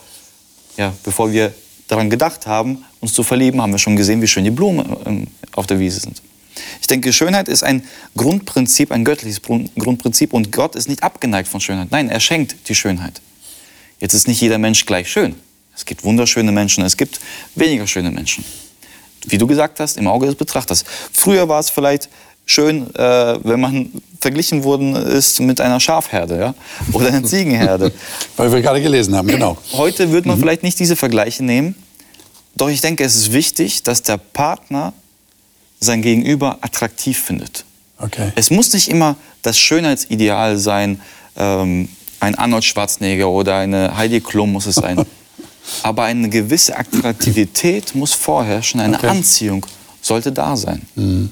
ja, bevor wir daran gedacht haben, uns zu verlieben, haben wir schon gesehen, wie schön die Blumen ähm, auf der Wiese sind. Ich denke, Schönheit ist ein Grundprinzip, ein göttliches Grundprinzip und Gott ist nicht abgeneigt von Schönheit. Nein, er schenkt die Schönheit. Jetzt ist nicht jeder Mensch gleich schön. Es gibt wunderschöne Menschen, es gibt weniger schöne Menschen. Wie du gesagt hast, im Auge des Betrachters. Früher war es vielleicht schön, äh, wenn man verglichen worden ist mit einer Schafherde ja? oder einer Ziegenherde. Weil wir gerade gelesen haben, genau. Heute würde man mhm. vielleicht nicht diese Vergleiche nehmen. Doch ich denke, es ist wichtig, dass der Partner sein Gegenüber attraktiv findet. Okay. Es muss nicht immer das Schönheitsideal sein, ähm, ein Arnold Schwarzenegger oder eine Heidi Klum muss es sein. Aber eine gewisse Attraktivität muss vorherrschen, eine okay. Anziehung sollte da sein. Mhm.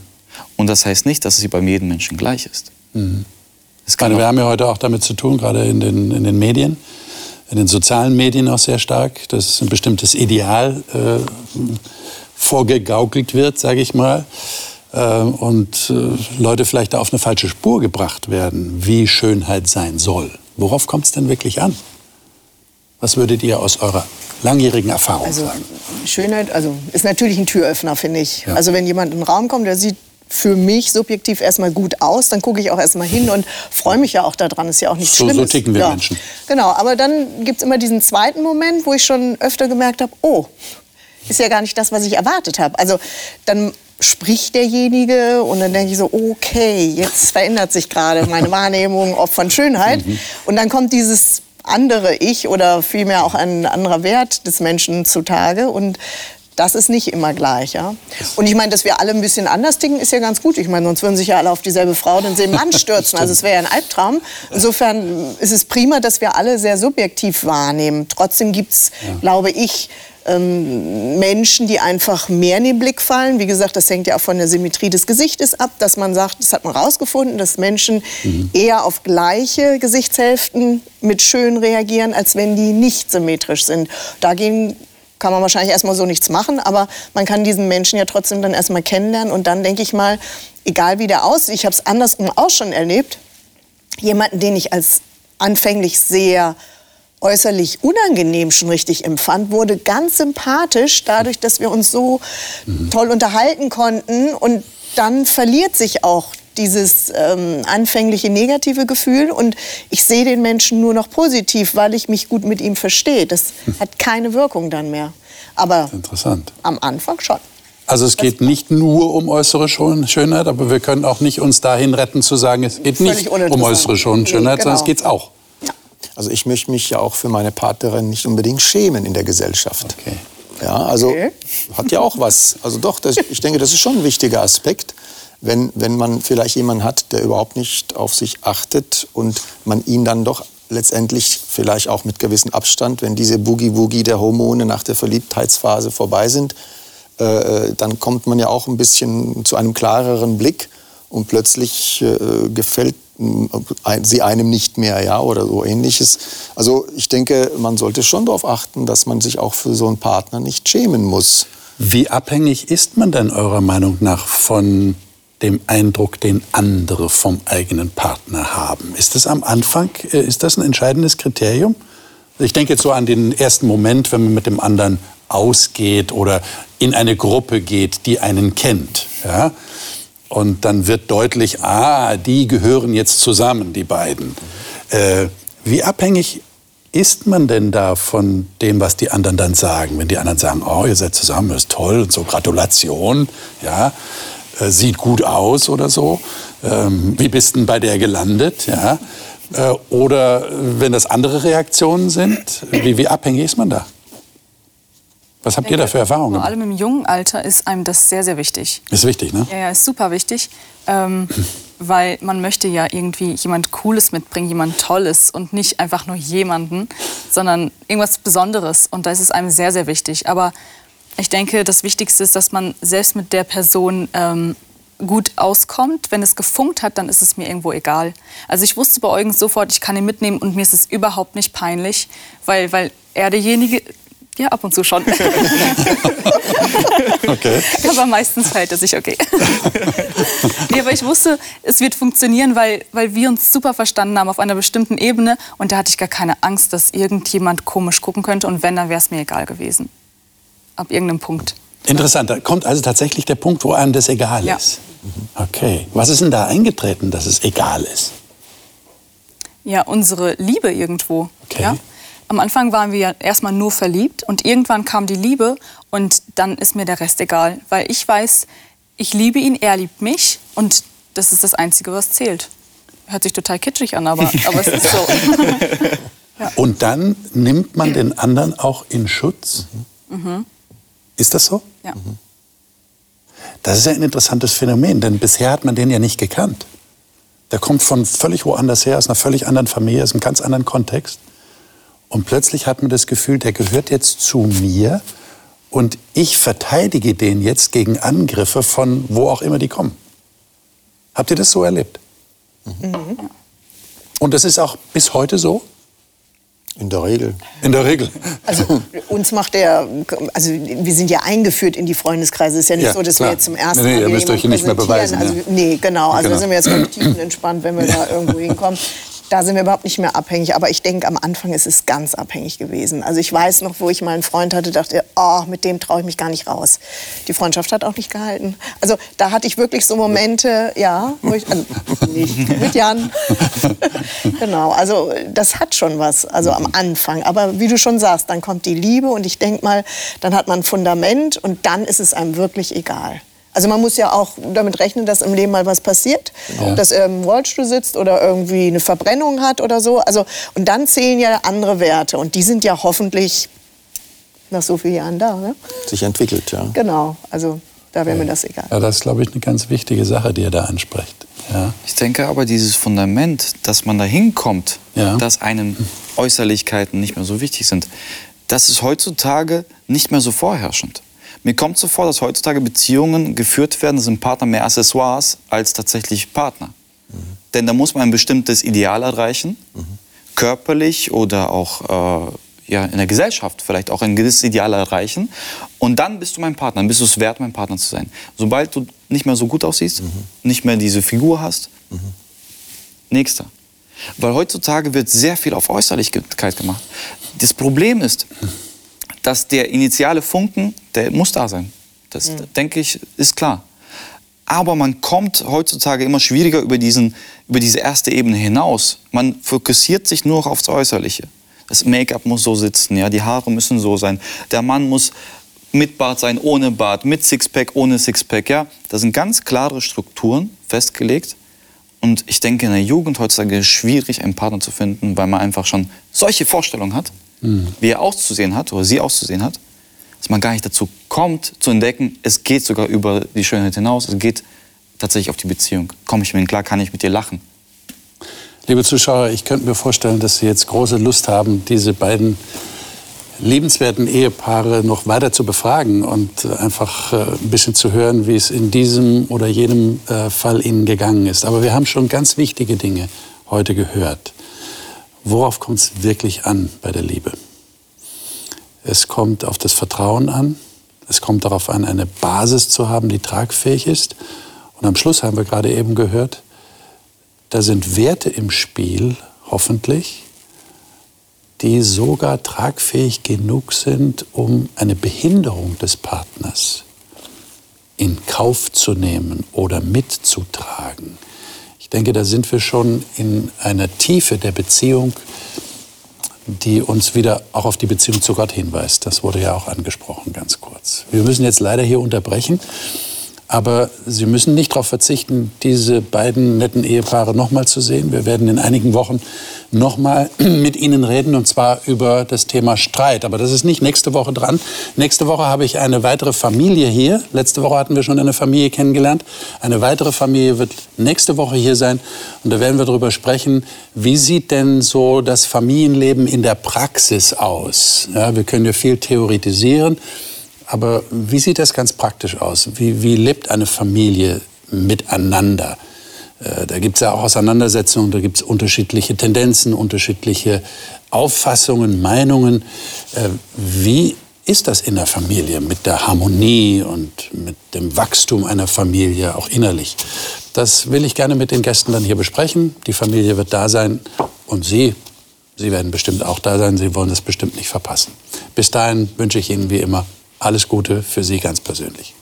Und das heißt nicht, dass sie bei jedem Menschen gleich ist. Mhm. Meine, wir haben ja heute auch damit zu tun, gerade in den, in den Medien, in den sozialen Medien auch sehr stark, dass ein bestimmtes Ideal äh, vorgegaukelt wird, sage ich mal, äh, und äh, Leute vielleicht auf eine falsche Spur gebracht werden, wie Schönheit sein soll. Worauf kommt es denn wirklich an? Was würdet ihr aus eurer langjährigen Erfahrung Also sagen? Schönheit, also ist natürlich ein Türöffner, finde ich. Ja. Also wenn jemand in den Raum kommt, der sieht für mich subjektiv erstmal gut aus, dann gucke ich auch erstmal hin und freue mich ja auch daran. Ist ja auch nichts So- so Schlimmes. ticken wir ja. Menschen. Genau, aber dann gibt es immer diesen zweiten Moment, wo ich schon öfter gemerkt habe, oh, ist ja gar nicht das, was ich erwartet habe. Also dann spricht derjenige und dann denke ich so, okay, jetzt verändert sich gerade meine Wahrnehmung auch von Schönheit. Und dann kommt dieses andere Ich oder vielmehr auch ein anderer Wert des Menschen zutage und das ist nicht immer gleich, ja. Und ich meine, dass wir alle ein bisschen anders ticken, ist ja ganz gut. Ich meine, sonst würden sich ja alle auf dieselbe Frau, denselben Mann stürzen. Also es wäre ja ein Albtraum. Insofern ist es prima, dass wir alle sehr subjektiv wahrnehmen. Trotzdem gibt's, glaube ich, ähm, Menschen, die einfach mehr in den Blick fallen. Wie gesagt, das hängt ja auch von der Symmetrie des Gesichtes ab, dass man sagt, das hat man rausgefunden, dass Menschen eher auf gleiche Gesichtshälften mit schön reagieren, als wenn die nicht symmetrisch sind. Dagegen kann man wahrscheinlich erstmal so nichts machen, aber man kann diesen Menschen ja trotzdem dann erstmal kennenlernen und dann denke ich mal, egal wie der aussieht, ich habe es andersrum auch schon erlebt, jemanden, den ich als anfänglich sehr äußerlich unangenehm schon richtig empfand, wurde ganz sympathisch dadurch, dass wir uns so toll unterhalten konnten und dann verliert sich auch dieses ähm, anfängliche negative Gefühl und ich sehe den Menschen nur noch positiv, weil ich mich gut mit ihm verstehe. Das hat keine Wirkung dann mehr. Aber Interessant. am Anfang schon. Also es geht nicht nur um äußere Schön- Schönheit, aber wir können auch nicht uns dahin retten zu sagen, es geht Völlig nicht um äußere Schön- Nee, Schönheit, sondern es genau. geht's auch. Also ich möchte mich ja auch für meine Partnerin nicht unbedingt schämen in der Gesellschaft. Okay. Ja, also Okay. hat ja auch was. Also doch, das, ich denke, das ist schon ein wichtiger Aspekt, wenn, wenn man vielleicht jemanden hat, der überhaupt nicht auf sich achtet und man ihn dann doch letztendlich vielleicht auch mit gewissem Abstand, wenn diese Boogie-Woogie der Hormone nach der Verliebtheitsphase vorbei sind, äh, dann kommt man ja auch ein bisschen zu einem klareren Blick und plötzlich äh, gefällt sie einem nicht mehr, ja, oder so ähnliches. Also ich denke, man sollte schon darauf achten, dass man sich auch für so einen Partner nicht schämen muss. Wie abhängig ist man denn eurer Meinung nach von dem Eindruck, den andere vom eigenen Partner haben? Ist das am Anfang, äh, ist das ein entscheidendes Kriterium? Ich denke jetzt so an den ersten Moment, wenn man mit dem anderen ausgeht oder in eine Gruppe geht, die einen kennt. Ja? Und dann wird deutlich, ah, die gehören jetzt zusammen, die beiden. Äh, wie abhängig ist man denn da von dem, was die anderen dann sagen? Wenn die anderen sagen, oh, ihr seid zusammen, das ist toll, und so Gratulation, ja, äh, sieht gut aus oder so. Ähm, wie bist denn bei der gelandet, ja? Äh, oder wenn das andere Reaktionen sind, wie, wie abhängig ist man da? Was habt ihr da für Erfahrungen? Vor allem im jungen Alter ist einem das sehr, sehr wichtig. Ist wichtig, ne? Ja, ja, ist super wichtig, ähm, weil man möchte ja irgendwie jemand Cooles mitbringen, jemand Tolles und nicht einfach nur jemanden, sondern irgendwas Besonderes. Und da ist es einem sehr, sehr wichtig. Aber ich denke, das Wichtigste ist, dass man selbst mit der Person ähm, gut auskommt. Wenn es gefunkt hat, dann ist es mir irgendwo egal. Also ich wusste bei Eugen sofort, ich kann ihn mitnehmen und mir ist es überhaupt nicht peinlich, weil, weil er derjenige... Ja, ab und zu schon. Okay. Aber meistens verhält er sich okay. nee, aber ich wusste, es wird funktionieren, weil, weil wir uns super verstanden haben auf einer bestimmten Ebene. Und da hatte ich gar keine Angst, dass irgendjemand komisch gucken könnte. Und wenn, dann wäre es mir egal gewesen. Ab irgendeinem Punkt. Interessant, da kommt also tatsächlich der Punkt, wo einem das egal Ja. ist. Okay. Was ist denn da eingetreten, dass es egal ist? Ja, unsere Liebe irgendwo. Okay. Ja? Am Anfang waren wir ja erstmal nur verliebt und irgendwann kam die Liebe und dann ist mir der Rest egal. Weil ich weiß, ich liebe ihn, er liebt mich und das ist das Einzige, was zählt. Hört sich total kitschig an, aber, aber es ist so. Und dann nimmt man den anderen auch in Schutz? Ist das so? Ja. Das ist ja ein interessantes Phänomen, denn bisher hat man den ja nicht gekannt. Der kommt von völlig woanders her, aus einer völlig anderen Familie, aus einem ganz anderen Kontext. Und plötzlich hat man das Gefühl, der gehört jetzt zu mir und ich verteidige den jetzt gegen Angriffe von wo auch immer die kommen. Habt ihr das so erlebt? Mhm. Und das ist auch bis heute so? In der Regel. In der Regel. Also uns macht der, also wir sind ja eingeführt in die Freundeskreise. Es ist ja nicht Ja, so, dass klar. wir jetzt zum ersten Nee, nee, Mal ihr wieder müsst euch nicht mehr beweisen, präsentieren. ja. Also, nee, genau. Also Genau. da sind wir jetzt ganz tiefenentspannt, wenn wir da irgendwo hinkommen. Da sind wir überhaupt nicht mehr abhängig. Aber ich denke, am Anfang ist es ganz abhängig gewesen. Also ich weiß noch, wo ich mal einen Freund hatte, dachte, oh, mit dem traue ich mich gar nicht raus. Die Freundschaft hat auch nicht gehalten. Also da hatte ich wirklich so Momente, ja, wo ich, also nicht mit Jan. genau, also das hat schon was, also am Anfang. Aber wie du schon sagst, dann kommt die Liebe und ich denke mal, dann hat man ein Fundament und dann ist es einem wirklich egal. Also man muss ja auch damit rechnen, dass im Leben mal was passiert, dass er im Rollstuhl sitzt oder irgendwie eine Verbrennung hat oder so. Also und dann zählen ja andere Werte und die sind ja hoffentlich nach so vielen Jahren da. Ne? Sich entwickelt, ja. Genau, also da wäre mir das egal. Ja, das ist, glaube ich, eine ganz wichtige Sache, die ihr da ansprecht. Ja. Ich denke aber, dieses Fundament, dass man da hinkommt, Ja. dass einem Äußerlichkeiten nicht mehr so wichtig sind, das ist heutzutage nicht mehr so vorherrschend. Mir kommt so vor, dass heutzutage Beziehungen geführt werden, sind Partner mehr Accessoires als tatsächlich Partner. Denn da muss man ein bestimmtes Ideal erreichen, körperlich oder auch äh, ja, in der Gesellschaft vielleicht auch ein gewisses Ideal erreichen. Und dann bist du mein Partner, dann bist du es wert, mein Partner zu sein. Sobald du nicht mehr so gut aussiehst, nicht mehr diese Figur hast, nächster. Weil heutzutage wird sehr viel auf Äußerlichkeit gemacht. Das Problem ist, dass der initiale Funken, der muss da sein. Das, denke ich, ist klar. Aber man kommt heutzutage immer schwieriger über, diesen, über diese erste Ebene hinaus. Man fokussiert sich nur noch aufs Äußerliche. Das Make-up muss so sitzen, ja, die Haare müssen so sein. Der Mann muss mit Bart sein, ohne Bart, mit Sixpack, ohne Sixpack. Ja, da sind ganz klare Strukturen festgelegt. Und ich denke, in der Jugend heutzutage ist es schwierig, einen Partner zu finden, weil man einfach schon solche Vorstellungen hat, wie er auszusehen hat oder sie auszusehen hat, dass man gar nicht dazu kommt, zu entdecken, es geht sogar über die Schönheit hinaus, es geht tatsächlich auf die Beziehung. Komme ich mir klar, kann ich mit dir lachen? Liebe Zuschauer, ich könnte mir vorstellen, dass Sie jetzt große Lust haben, diese beiden liebenswerten Ehepaare noch weiter zu befragen und äh, einfach äh, ein bisschen zu hören, wie es in diesem oder jenem äh, Fall Ihnen gegangen ist. Aber wir haben schon ganz wichtige Dinge heute gehört. Worauf kommt es wirklich an bei der Liebe? Es kommt auf das Vertrauen an. Es kommt darauf an, eine Basis zu haben, die tragfähig ist. Und am Schluss haben wir gerade eben gehört, da sind Werte im Spiel, hoffentlich, die sogar tragfähig genug sind, um eine Behinderung des Partners in Kauf zu nehmen oder mitzutragen. Ich denke, da sind wir schon in einer Tiefe der Beziehung, die uns wieder auch auf die Beziehung zu Gott hinweist. Das wurde ja auch angesprochen, ganz kurz. Wir müssen jetzt leider hier unterbrechen. Aber Sie müssen nicht darauf verzichten, diese beiden netten Ehepaare nochmal zu sehen. Wir werden in einigen Wochen nochmal mit Ihnen reden, und zwar über das Thema Streit. Aber das ist nicht nächste Woche dran. Nächste Woche habe ich eine weitere Familie hier. Letzte Woche hatten wir schon eine Familie kennengelernt. Eine weitere Familie wird nächste Woche hier sein. Und da werden wir darüber sprechen, wie sieht denn so das Familienleben in der Praxis aus? Ja, wir können ja viel theoretisieren. Aber wie sieht das ganz praktisch aus? Wie, wie lebt eine Familie miteinander? Äh, Da gibt es ja auch Auseinandersetzungen, da gibt es unterschiedliche Tendenzen, unterschiedliche Auffassungen, Meinungen. Äh, Wie ist das in der Familie mit der Harmonie und mit dem Wachstum einer Familie, auch innerlich? Das will ich gerne mit den Gästen dann hier besprechen. Die Familie wird da sein und Sie, Sie werden bestimmt auch da sein. Sie wollen das bestimmt nicht verpassen. Bis dahin wünsche ich Ihnen wie immer alles Gute für Sie ganz persönlich.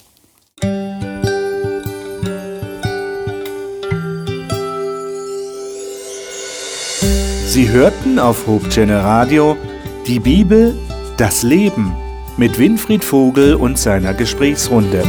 Sie hörten auf Hope Channel Radio die Bibel, das Leben mit Winfried Vogel und seiner Gesprächsrunde.